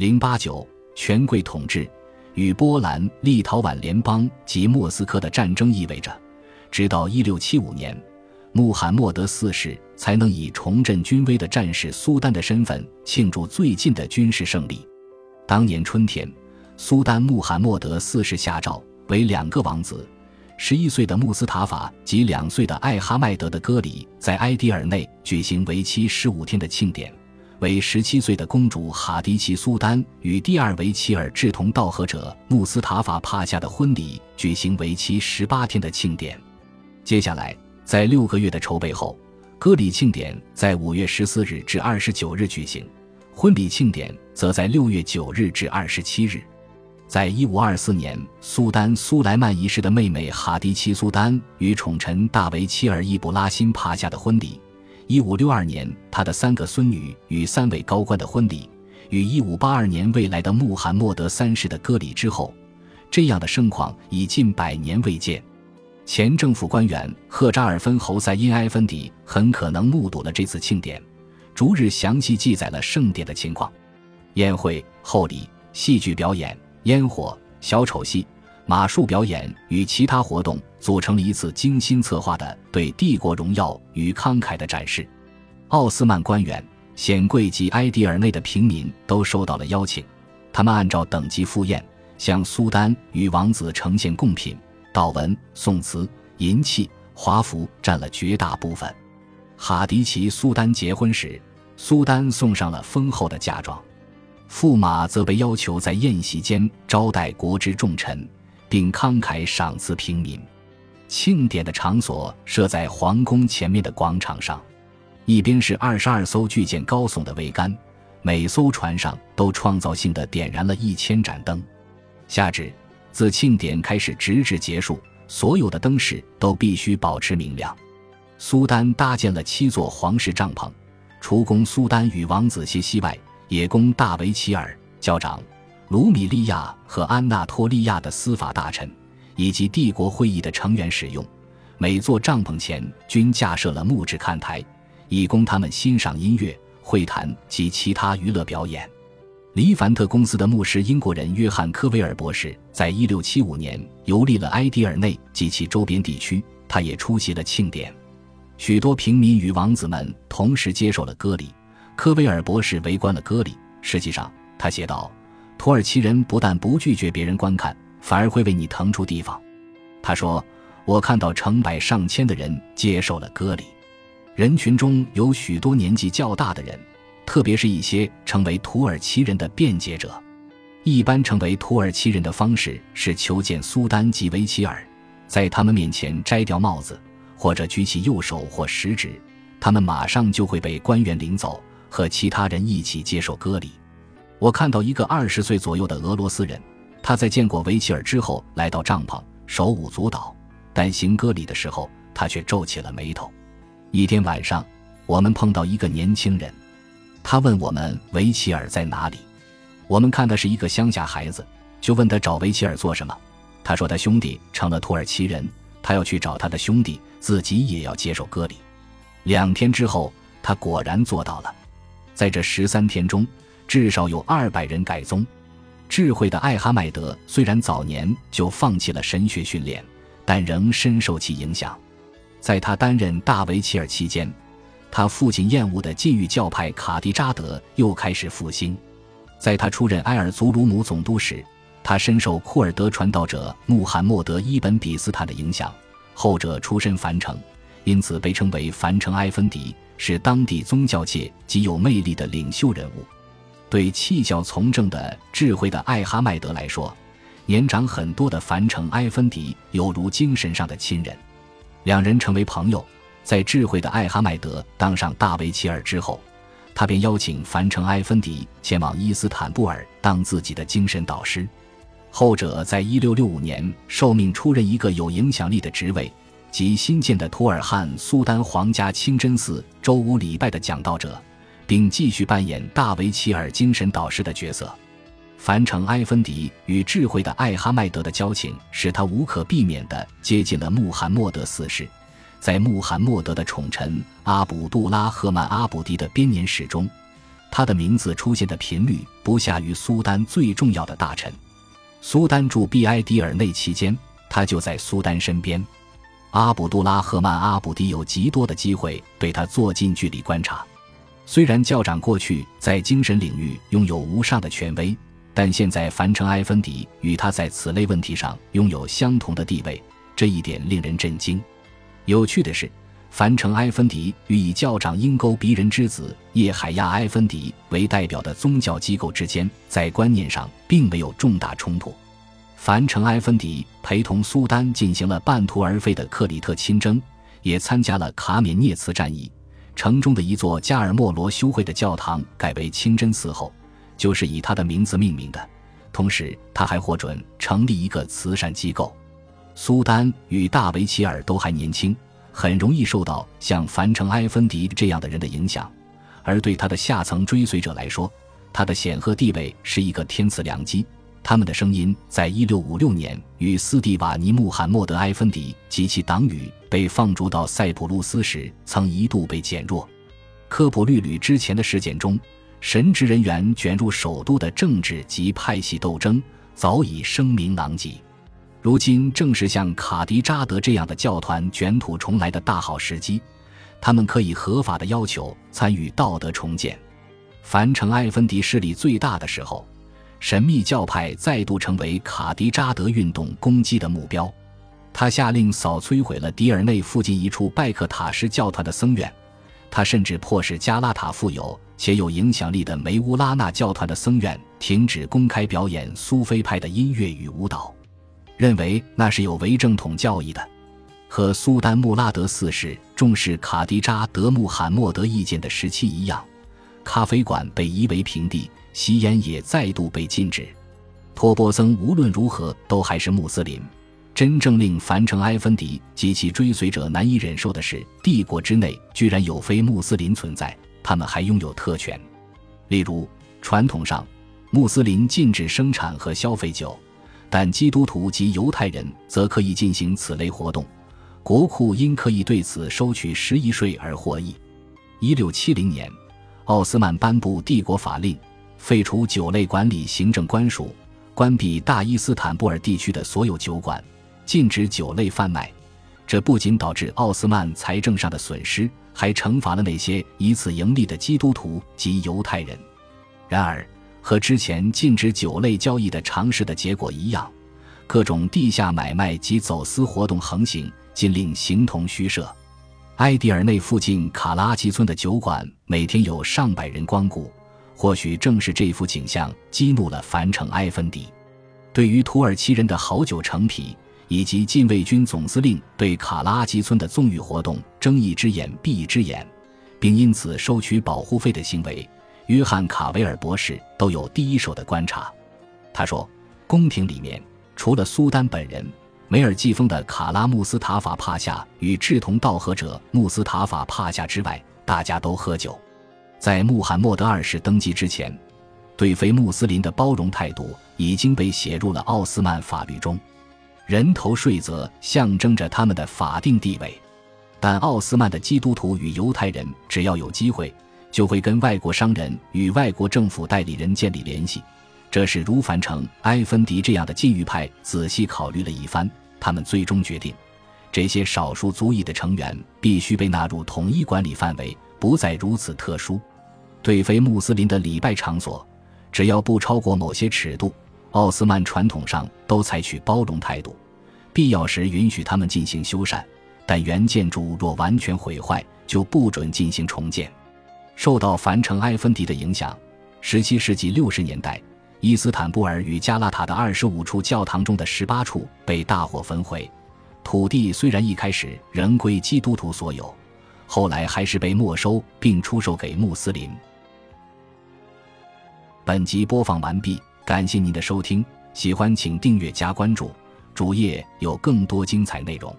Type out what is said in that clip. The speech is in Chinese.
零八九权贵统治与波兰、立陶宛联邦及莫斯科的战争意味着，直到一六七五年，穆罕默德四世才能以重振军威的战士苏丹的身份庆祝最近的军事胜利。当年春天，苏丹穆罕默德四世下诏，为两个王子。十一岁的穆斯塔法及两岁的艾哈迈德的歌里在埃迪尔内举行为期十五天的庆典，为十七岁的公主哈迪奇苏丹与第二维齐尔志同道合者穆斯塔法帕夏的婚礼举行为期十八天的庆典。接下来，在六个月的筹备后，歌礼庆典在五月十四日至二十九日举行，婚礼庆典则在六月九日至二十七日。在一五二四年，苏丹苏莱曼一世的妹妹哈迪奇苏丹与宠臣大维齐尔伊布拉辛帕夏的婚礼；一五六二年，他的三个孙女与三位高官的婚礼；与一五八二年未来的穆罕默德三世的割礼之后，这样的盛况已近百年未见。前政府官员赫扎尔芬侯赛因埃芬迪很可能目睹了这次庆典，逐日详细记载了盛典的情况：宴会、厚礼、戏剧表演。烟火、小丑戏、马术表演与其他活动组成了一次精心策划的对帝国荣耀与慷慨的展示。奥斯曼官员、显贵及埃迪尔内的平民都受到了邀请，他们按照等级赴宴，向苏丹与王子呈现贡品、祷文、宋词、银器、华服占了绝大部分。哈迪奇苏丹结婚时，苏丹送上了丰厚的嫁妆。驸马则被要求在宴席间招待国之重臣，并慷慨赏赐平民。庆典的场所设在皇宫前面的广场上，一边是二十二艘巨舰高耸的桅杆，每艘船上都创造性的点燃了一千盏灯。下至自庆典开始直至结束，所有的灯饰都必须保持明亮。苏丹搭建了七座皇室帐篷，除供苏丹与王子歇息外。也供大维齐尔教长、卢米利亚和安纳托利亚的司法大臣以及帝国会议的成员使用。每座帐篷前均架设了木质看台，以供他们欣赏音乐、会谈及其他娱乐表演。黎凡特公司的牧师英国人约翰科维尔博士在一六七五年游历了埃迪尔内及其周边地区，他也出席了庆典。许多平民与王子们同时接受了割礼。科威尔博士围观了割礼。实际上，他写道：“土耳其人不但不拒绝别人观看，反而会为你腾出地方。”他说：“我看到成百上千的人接受了割礼，人群中有许多年纪较大的人，特别是一些成为土耳其人的辩解者。一般成为土耳其人的方式是求见苏丹及维齐尔，在他们面前摘掉帽子，或者举起右手或食指，他们马上就会被官员领走。”和其他人一起接受割礼。我看到一个二十岁左右的俄罗斯人，他在见过维齐尔之后来到帐篷，手舞足蹈，但行割礼的时候，他却皱起了眉头。一天晚上，我们碰到一个年轻人，他问我们维齐尔在哪里。我们看的是一个乡下孩子，就问他找维齐尔做什么。他说他兄弟成了土耳其人，他要去找他的兄弟，自己也要接受割礼。两天之后，他果然做到了。在这十三天中，至少有二百人改宗。智慧的艾哈迈德虽然早年就放弃了神学训练，但仍深受其影响。在他担任大维齐尔期间，他父亲厌恶的禁欲教派卡迪扎德又开始复兴。在他出任埃尔祖鲁姆总督时，他深受库尔德传道者穆罕默德伊本比斯坦的影响，后者出身樊城，因此被称为樊城埃芬迪。是当地宗教界极有魅力的领袖人物，对弃教从政的智慧的艾哈迈德来说，年长很多的樊城埃芬迪犹如精神上的亲人，两人成为朋友。在智慧的艾哈迈德当上大维齐尔之后，他便邀请樊城埃芬迪前往伊斯坦布尔当自己的精神导师。后者在一六六五年受命出任一个有影响力的职位。及新建的图尔汉苏丹皇家清真寺周五礼拜的讲道者，并继续扮演大维齐尔精神导师的角色。樊城埃芬迪与智慧的艾哈迈德的交情，使他无可避免地接近了穆罕默德四世。在穆罕默德的宠臣阿卜杜拉赫曼阿卜迪的编年史中，他的名字出现的频率不下于苏丹最重要的大臣。苏丹驻毕埃迪尔内期间，他就在苏丹身边。阿卜杜拉赫曼阿卜迪有极多的机会对他做近距离观察。虽然教长过去在精神领域拥有无上的权威，但现在凡城埃芬迪与他在此类问题上拥有相同的地位，这一点令人震惊。有趣的是。凡城埃芬迪与以教长鹰钩鼻人之子叶海亚埃芬迪为代表的宗教机构之间，在观念上并没有重大冲突。凡城埃芬迪陪同苏丹进行了半途而废的克里特亲征，也参加了卡缅涅茨战役。城中的一座加尔默罗修会的教堂改为清真寺后，就是以他的名字命名的。同时，他还获准成立一个慈善机构。苏丹与大维齐尔都还年轻。很容易受到像凡城埃芬迪这样的人的影响，而对他的下层追随者来说，他的显赫地位是一个天赐良机。他们的声音在一六五六年与斯蒂瓦尼穆罕默德埃芬迪及其党羽被放逐到塞浦路斯时，曾一度被减弱。科普律吕之前的事件中，神职人员卷入首都的政治及派系斗争，早已声名狼藉。如今正是像卡迪扎德这样的教团卷土重来的大好时机，他们可以合法的要求参与道德重建。凡城埃芬迪势力最大的时候，神秘教派再度成为卡迪扎德运动攻击的目标。他下令扫摧毁了迪尔内附近一处拜克塔什教团的僧院，他甚至迫使加拉塔富有且有影响力的梅乌拉纳教团的僧院停止公开表演苏菲派的音乐与舞蹈。认为那是有违正统教义的，和苏丹穆拉德四世重视卡迪扎德穆罕默德意见的时期一样，咖啡馆被夷为平地，吸烟也再度被禁止。托波僧无论如何都还是穆斯林。真正令凡城埃芬迪及其追随者难以忍受的是，帝国之内居然有非穆斯林存在，他们还拥有特权。例如，传统上，穆斯林禁止生产和消费酒。但基督徒及犹太人则可以进行此类活动，国库因可以对此收取十亿税而获益。一六七零年，奥斯曼颁布帝国法令，废除酒类管理行政官署，关闭大伊斯坦布尔地区的所有酒馆，禁止酒类贩卖。这不仅导致奥斯曼财政上的损失，还惩罚了那些以此盈利的基督徒及犹太人。然而，和之前禁止酒类交易的尝试的结果一样，各种地下买卖及走私活动横行，禁令形同虚设。埃迪尔内附近卡拉奇村的酒馆每天有上百人光顾，或许正是这幅景象激怒了樊城埃芬迪。对于土耳其人的好酒成癖，以及禁卫军总司令对卡拉奇村的纵欲活动睁一只眼闭一只眼，并因此收取保护费的行为。约翰·卡维尔博士都有第一手的观察。他说：“宫廷里面，除了苏丹本人、梅尔季风的卡拉穆斯塔法帕夏与志同道合者穆斯塔法帕夏之外，大家都喝酒。在穆罕默德二世登基之前，对非穆斯林的包容态度已经被写入了奥斯曼法律中。人头税则象征着他们的法定地位，但奥斯曼的基督徒与犹太人只要有机会。”就会跟外国商人与外国政府代理人建立联系，这是如凡城埃芬迪这样的禁欲派仔细考虑了一番，他们最终决定，这些少数族裔的成员必须被纳入统一管理范围，不再如此特殊。对非穆斯林的礼拜场所，只要不超过某些尺度，奥斯曼传统上都采取包容态度，必要时允许他们进行修缮，但原建筑若完全毁坏，就不准进行重建。受到凡城埃芬迪的影响，17世纪60年代，伊斯坦布尔与加拉塔的25处教堂中的18处被大火焚毁。土地虽然一开始仍归基督徒所有，后来还是被没收并出售给穆斯林。本集播放完毕，感谢您的收听，喜欢请订阅加关注，主页有更多精彩内容。